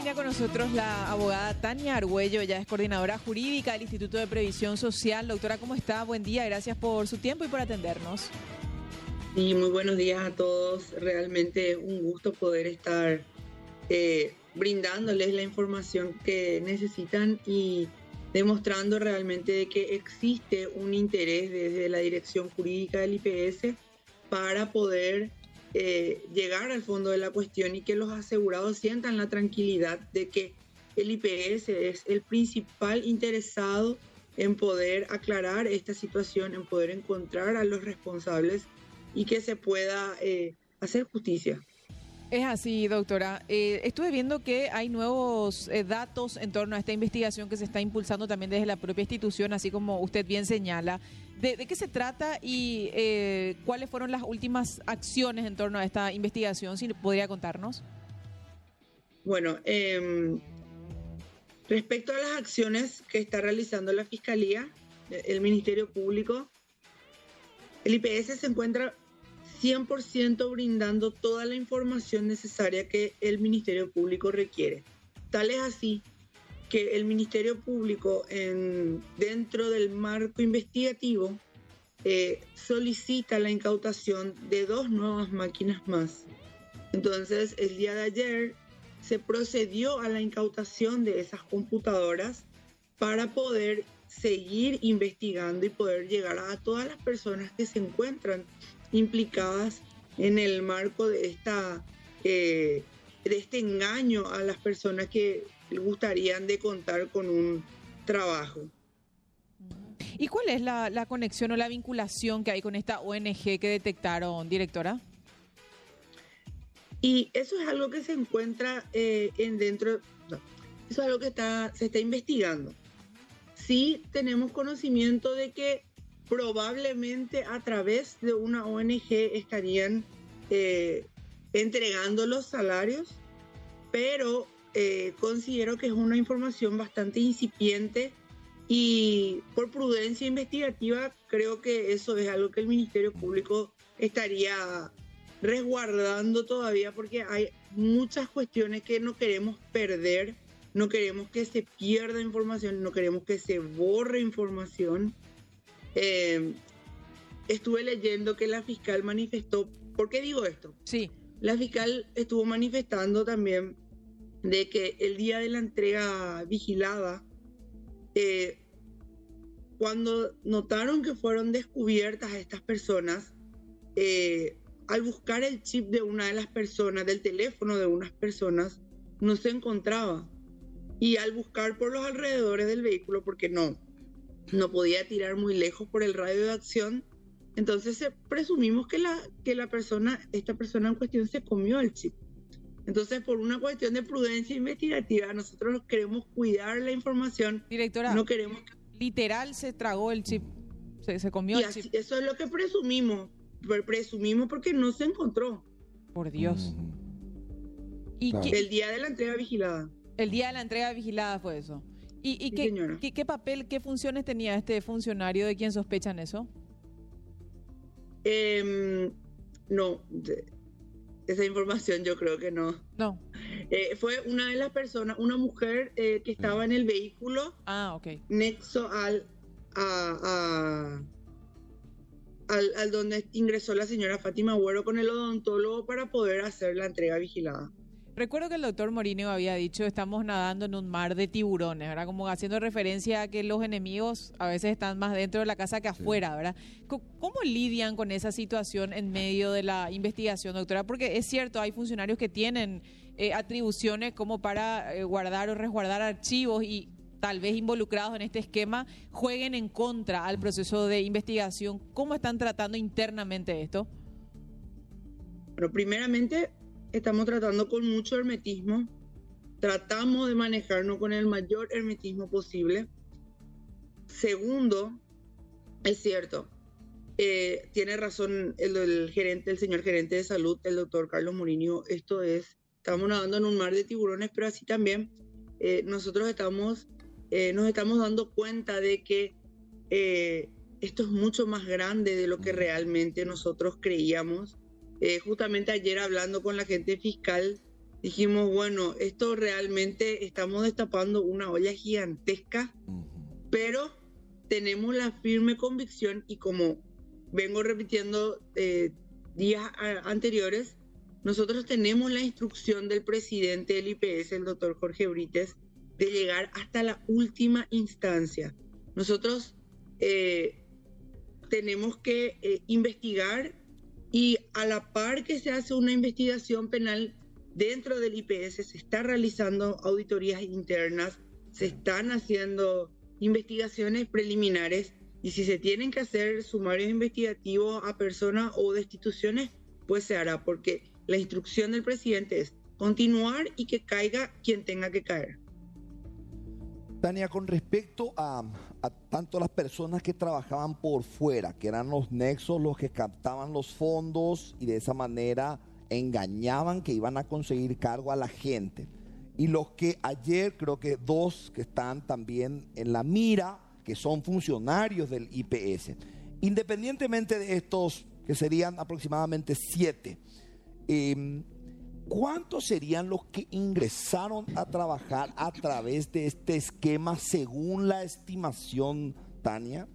línea con nosotros la abogada Tania Argüello, ya es coordinadora jurídica del Instituto de Previsión Social. Doctora, ¿cómo está? Buen día, gracias por su tiempo y por atendernos. Sí, muy buenos días a todos. Realmente un gusto poder estar eh, brindándoles la información que necesitan y demostrando realmente que existe un interés desde la dirección jurídica del IPS para poder eh, llegar al fondo de la cuestión y que los asegurados sientan la tranquilidad de que el IPS es el principal interesado en poder aclarar esta situación, en poder encontrar a los responsables y que se pueda eh, hacer justicia. Es así, doctora. Eh, estuve viendo que hay nuevos eh, datos en torno a esta investigación que se está impulsando también desde la propia institución, así como usted bien señala. ¿De, qué se trata y eh, cuáles fueron las últimas acciones en torno a esta investigación? Si podría contarnos. Bueno, em, respecto a las acciones que está realizando la Fiscalía, el Ministerio Público, el IPS se encuentra 100% brindando toda la información necesaria que el Ministerio Público requiere. Tal es así que el Ministerio Público, en, dentro del marco investigativo, eh, solicita la incautación de dos nuevas máquinas más. Entonces, el día de ayer se procedió a la incautación de esas computadoras para poder seguir investigando y poder llegar a todas las personas que se encuentran implicadas en el marco de esta eh, de este engaño a las personas que gustarían de contar con un trabajo. ¿Y cuál es la, conexión o la vinculación que hay con esta ONG que detectaron, directora? Y eso es algo que se encuentra eh, en dentro, no, eso es algo que está, se está investigando. Sí tenemos conocimiento de que probablemente a través de una ONG estarían eh, entregando los salarios, pero eh, considero que es una información bastante incipiente y por prudencia investigativa creo que eso es algo que el Ministerio Público estaría resguardando todavía porque hay muchas cuestiones que no queremos perder, no queremos que se pierda información, no queremos que se borre información eh, estuve leyendo que la fiscal manifestó, ¿por qué digo esto? Sí. La fiscal estuvo manifestando también de que el día de la entrega vigilada, eh, cuando notaron que fueron descubiertas estas personas, eh, al buscar el chip de una de las personas, del teléfono de unas personas, no se encontraba. Y al buscar por los alrededores del vehículo, porque no, no podía tirar muy lejos por el radio de acción. Entonces presumimos que la, que la persona, esta persona en cuestión se comió el chip. Entonces, por una cuestión de prudencia investigativa, nosotros queremos cuidar la información. Directora, no queremos literal se tragó el chip, se, comió el chip. Eso es lo que presumimos, presumimos porque no se encontró. Por Dios. ¿Y el día de la entrega vigilada. El día de la entrega vigilada fue eso. ¿Y, qué, qué, papel, qué funciones tenía este funcionario de quien sospechan eso? Em, no, esa información yo creo que no. No. Eh, fue una de las personas, una mujer eh, que estaba en el vehículo. Ah, ok. Nexo al, al, al donde ingresó la señora Fátima Güero con el odontólogo para poder hacer la entrega vigilada. Recuerdo que el doctor Morino había dicho, estamos nadando en un mar de tiburones, ¿verdad? Como haciendo referencia a que los enemigos a veces están más dentro de la casa que afuera, ¿verdad? ¿Cómo lidian con esa situación en medio de la investigación, doctora? Porque es cierto, hay funcionarios que tienen eh, atribuciones como para eh, guardar o resguardar archivos y tal vez involucrados en este esquema jueguen en contra al proceso de investigación. ¿Cómo están tratando internamente esto? Bueno, primeramente estamos tratando con mucho hermetismo. Tratamos de manejarnos con el mayor hermetismo posible. Segundo, es cierto, eh, tiene razón el, gerente, el señor gerente de salud, el doctor Carlos Murillo. Esto es, estamos nadando en un mar de tiburones, pero así también eh, nosotros estamos, eh, nos estamos dando cuenta de que esto es mucho más grande de lo que realmente nosotros creíamos. Eh, justamente ayer hablando con la gente fiscal, dijimos, bueno, esto realmente estamos destapando una olla gigantesca, pero tenemos la firme convicción y como vengo repitiendo eh, días anteriores, nosotros tenemos la instrucción del presidente del IPS, el doctor Jorge Brites, de llegar hasta la última instancia. Nosotros eh, tenemos que eh, investigar y a la par que se hace una investigación penal dentro del IPS, se está realizando auditorías internas, se están haciendo investigaciones preliminares y si se tienen que hacer sumarios investigativos a personas o destituciones, pues se hará, porque la instrucción del presidente es continuar y que caiga quien tenga que caer. Tania, con respecto a, tanto las personas que trabajaban por fuera, que eran los nexos los que captaban los fondos y de esa manera engañaban que iban a conseguir cargo a la gente, y los que ayer creo que dos que están también en la mira, que son funcionarios del IPS. Independientemente de estos, que serían aproximadamente siete, eh, ¿Cuántos serían los que ingresaron a trabajar a través de este esquema según la estimación, Tania?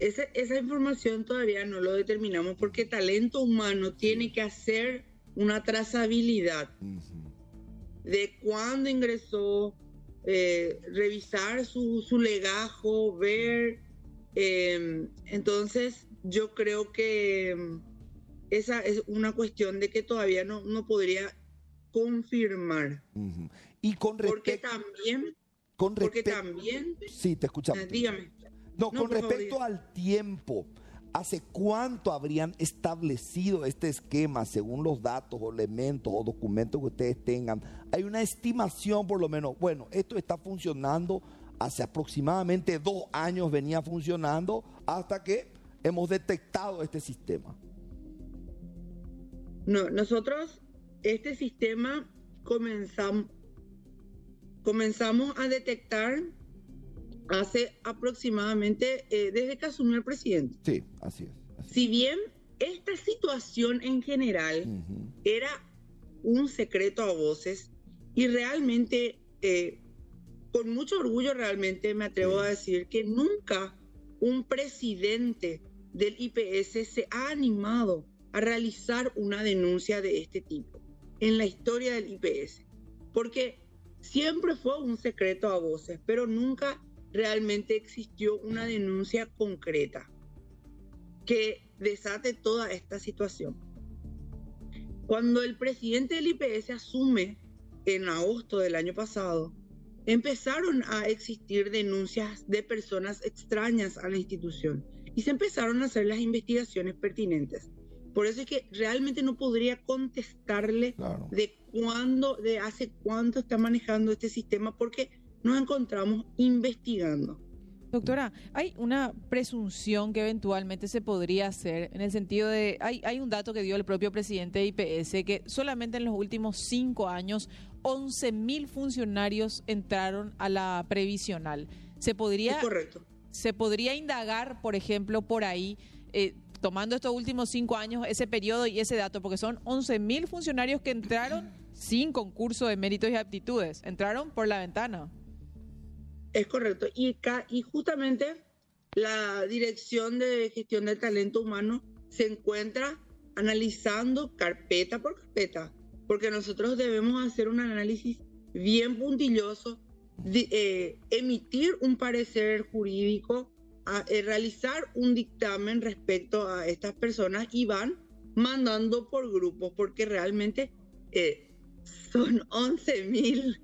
Esa, información todavía no lo determinamos porque talento humano tiene que hacer una trazabilidad de cuándo ingresó, eh, revisar su, legajo, ver. Eh, entonces, yo creo que mm, esa es una cuestión de que todavía no, no podría confirmar. Y con respecto... Porque también... Con porque también... Sí, te escuchamos. Ah, dígame. No, con respecto al tiempo, ¿hace cuánto habrían establecido este esquema según los datos o elementos o documentos que ustedes tengan? Hay una estimación por lo menos, bueno, esto está funcionando hace aproximadamente dos años venía funcionando hasta que hemos detectado este sistema? No, nosotros este sistema comenzamos, comenzamos a detectar hace aproximadamente eh, desde que asumió el presidente. Sí, así es. Si bien esta situación en general era un secreto a voces y realmente, eh, con mucho orgullo realmente me atrevo a decir que nunca un presidente del IPS se ha animado a realizar una denuncia de este tipo en la historia del IPS, porque siempre fue un secreto a voces, pero nunca realmente existió una denuncia concreta que desate toda esta situación. Cuando el presidente del IPS asume en agosto del año pasado, empezaron a existir denuncias de personas extrañas a la institución y se empezaron a hacer las investigaciones pertinentes. Por eso es que realmente no podría contestarle de cuándo, de hace cuánto está manejando este sistema, porque nos encontramos investigando. Doctora, hay una presunción que eventualmente se podría hacer en el sentido de, hay, hay un dato que dio el propio presidente de IPS, que solamente en los últimos cinco años 11 mil funcionarios entraron a la previsional. Se podría, correcto. Se podría indagar, por ejemplo, por ahí, eh, tomando estos últimos cinco años, ese periodo y ese dato, porque son 11 mil funcionarios que entraron sin concurso de méritos y aptitudes, entraron por la ventana. Es correcto. Y, y justamente la Dirección de Gestión del Talento Humano se encuentra analizando carpeta por carpeta, porque nosotros debemos hacer un análisis bien puntilloso, eh, emitir un parecer jurídico, eh, realizar un dictamen respecto a estas personas y van mandando por grupos, porque realmente eh, son 11 mil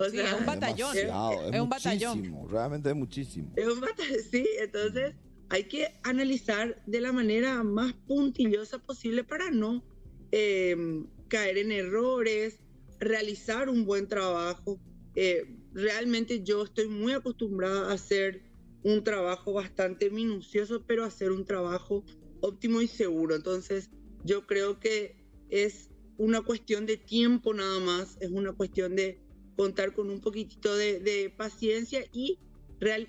es un batallón. Es, un batallón. Realmente es muchísimo. Es un batallón, sí. Entonces hay que analizar de la manera más puntillosa posible para no caer en errores, realizar un buen trabajo. Eh, realmente yo estoy muy acostumbrada a hacer un trabajo bastante minucioso, pero hacer un trabajo óptimo y seguro. Entonces yo creo que es una cuestión de tiempo nada más, es una cuestión de contar con un poquitito de, paciencia y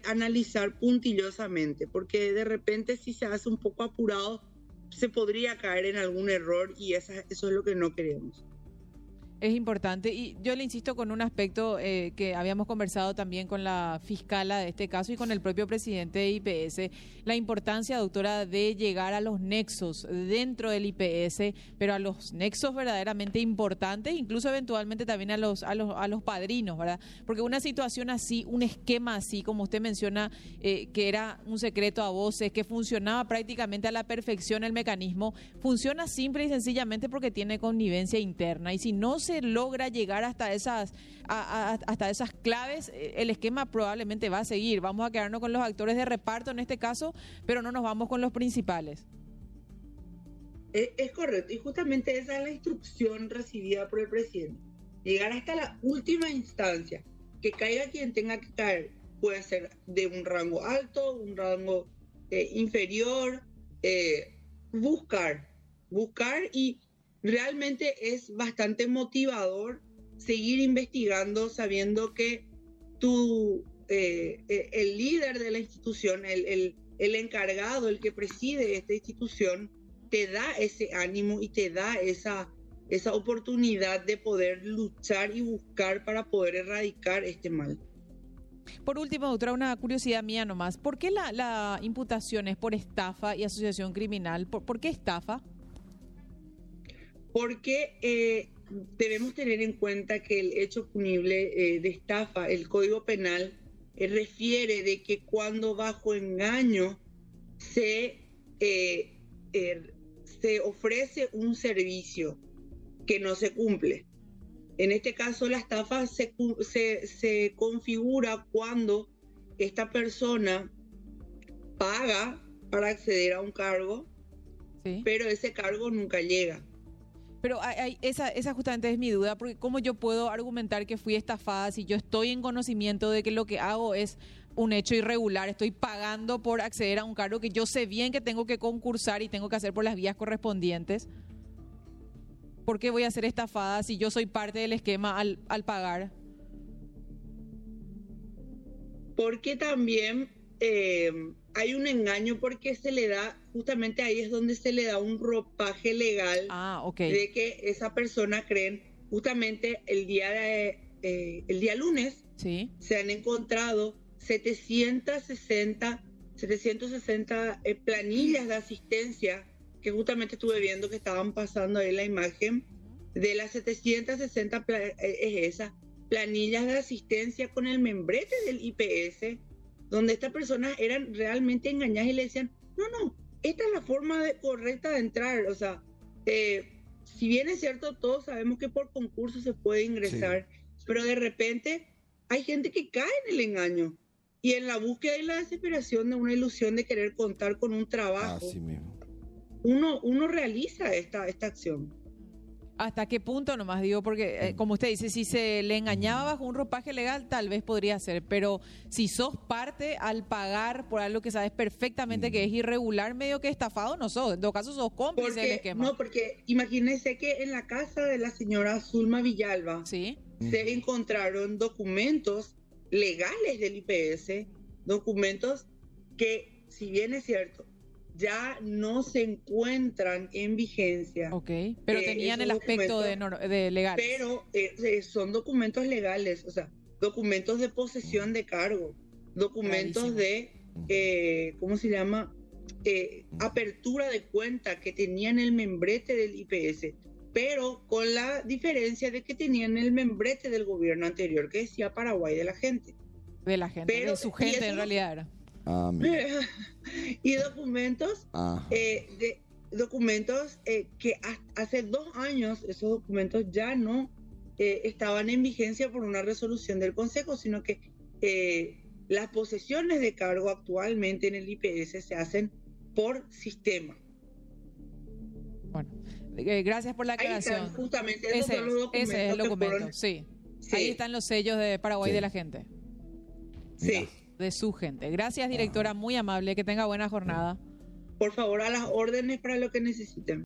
analizar puntillosamente, porque de repente si se hace un poco apurado se podría caer en algún error y eso es lo que no queremos. Es importante y yo le insisto con un aspecto eh, que habíamos conversado también con la fiscala de este caso y con el propio presidente de IPS, la importancia, doctora, de llegar a los nexos dentro del IPS, pero a los nexos verdaderamente importantes, incluso eventualmente también a los, a los, a los padrinos, ¿verdad? Porque una situación así, un esquema así, como usted menciona, eh, que era un secreto a voces, que funcionaba prácticamente a la perfección el mecanismo, funciona simple y sencillamente porque tiene connivencia interna y si no se se logra llegar hasta esas, hasta esas claves, eh, el esquema probablemente va a seguir. Vamos a quedarnos con los actores de reparto en este caso, pero no nos vamos con los principales. Es, correcto, y justamente esa es la instrucción recibida por el presidente. Llegar hasta la última instancia, que caiga quien tenga que caer, puede ser de un rango alto, un rango eh, inferior, eh, buscar, buscar y realmente es bastante motivador seguir investigando sabiendo que tú, eh, eh, el líder de la institución, el, el, encargado, el que preside esta institución, te da ese ánimo y te da esa, esa oportunidad de poder luchar y buscar para poder erradicar este mal. Por último, doctora, una curiosidad mía nomás. ¿Por qué la, la imputación es por estafa y asociación criminal? ¿Por qué estafa? Porque eh, debemos tener en cuenta que el hecho punible eh, de estafa, el Código Penal, eh, refiere de que cuando bajo engaño se, er, se ofrece un servicio que no se cumple. En este caso, la estafa se, se configura cuando esta persona paga para acceder a un cargo, pero ese cargo nunca llega. Pero esa justamente es mi duda, porque ¿cómo yo puedo argumentar que fui estafada si yo estoy en conocimiento de que lo que hago es un hecho irregular, estoy pagando por acceder a un cargo que yo sé bien que tengo que concursar y tengo que hacer por las vías correspondientes? ¿Por qué voy a ser estafada si yo soy parte del esquema al, al pagar? Porque también eh, hay un engaño porque se le da, justamente ahí es donde se le da un ropaje legal ah, de que esa persona creen, justamente el día, de, eh, el día lunes sí. se han encontrado 760, 760 eh, planillas de asistencia que justamente estuve viendo que estaban pasando ahí la imagen. De las 760 es esa, planillas de asistencia con el membrete del IPS donde estas personas eran realmente engañadas y le decían, no, no, esta es la forma correcta de entrar. O sea, eh, si bien es cierto, todos sabemos que por concurso se puede ingresar, pero de repente hay gente que cae en el engaño y en la búsqueda y la desesperación de una ilusión de querer contar con un trabajo, Uno, uno realiza esta, esta acción. ¿Hasta qué punto nomás digo? Porque, eh, como usted dice, si se le engañaba bajo un ropaje legal, tal vez podría ser. Pero si sos parte al pagar por algo que sabes perfectamente que es irregular, medio que estafado, no sos. En todo caso, sos cómplice del esquema. No, porque imagínese que en la casa de la señora Zulma Villalba ¿Sí? se encontraron documentos legales del IPS, documentos que, si bien es cierto, ya no se encuentran en vigencia. Ok, pero eh, tenían el aspecto de, legal. Pero eh, eh, son documentos legales, o sea, documentos de posesión de cargo, documentos de, ¿cómo se llama? apertura de cuenta que tenían el membrete del IPS, pero con la diferencia de que tenían el membrete del gobierno anterior que decía Paraguay de la gente. De la gente, de su gente en realidad era. Ah, y documentos, ah. eh, de, documentos eh, que hace dos años esos documentos ya no eh, estaban en vigencia por una resolución del Consejo, sino que las posesiones de cargo actualmente en el IPS se hacen por sistema. Bueno, gracias por la aclaración. justamente ese, es el documento, sí. Ahí están los sellos de Paraguay de la gente. Sí de su gente. Gracias, directora, muy amable. Que tenga buena jornada. Por favor, a las órdenes para lo que necesiten.